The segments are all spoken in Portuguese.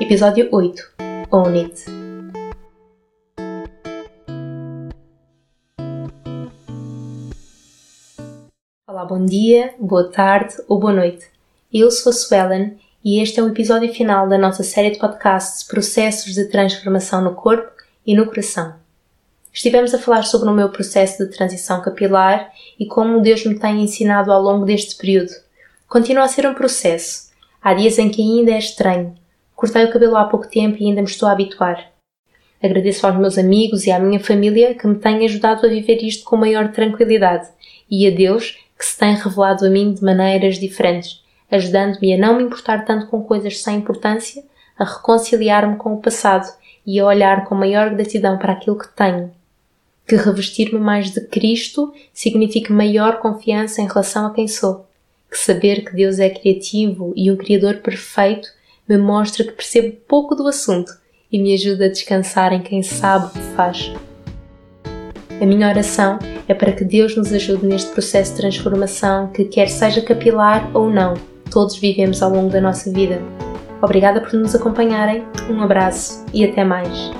Episódio 8 Own It. Olá, bom dia, boa tarde ou boa noite. Eu sou a Suelen e este é o episódio final da nossa série de podcasts Processos de Transformação no Corpo e no Coração. Estivemos a falar sobre o meu processo de transição capilar e como Deus me tem ensinado ao longo deste período. Continua a ser um processo. Há dias em que ainda é estranho. Cortei o cabelo há pouco tempo e ainda me estou a habituar. Agradeço aos meus amigos e à minha família que me têm ajudado a viver isto com maior tranquilidade e a Deus que se tem revelado a mim de maneiras diferentes, ajudando-me a não me importar tanto com coisas sem importância, a reconciliar-me com o passado e a olhar com maior gratidão para aquilo que tenho que revestir-me mais de Cristo significa maior confiança em relação a quem sou. Que saber que Deus é criativo e um Criador perfeito me mostra que percebo pouco do assunto e me ajuda a descansar em quem sabe o que faz. A minha oração é para que Deus nos ajude neste processo de transformação que, quer seja capilar ou não, todos vivemos ao longo da nossa vida. Obrigada por nos acompanharem, um abraço e até mais.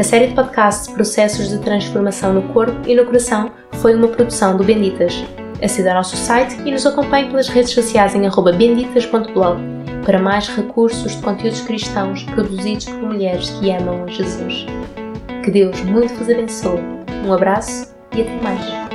A série de podcasts Processos de Transformação no Corpo e no Coração foi uma produção do Benditas. Acede ao nosso site e nos acompanhe pelas redes sociais em benditas.blog para mais recursos de conteúdos cristãos produzidos por mulheres que amam a Jesus. Que Deus muito vos abençoe. Um abraço e até mais.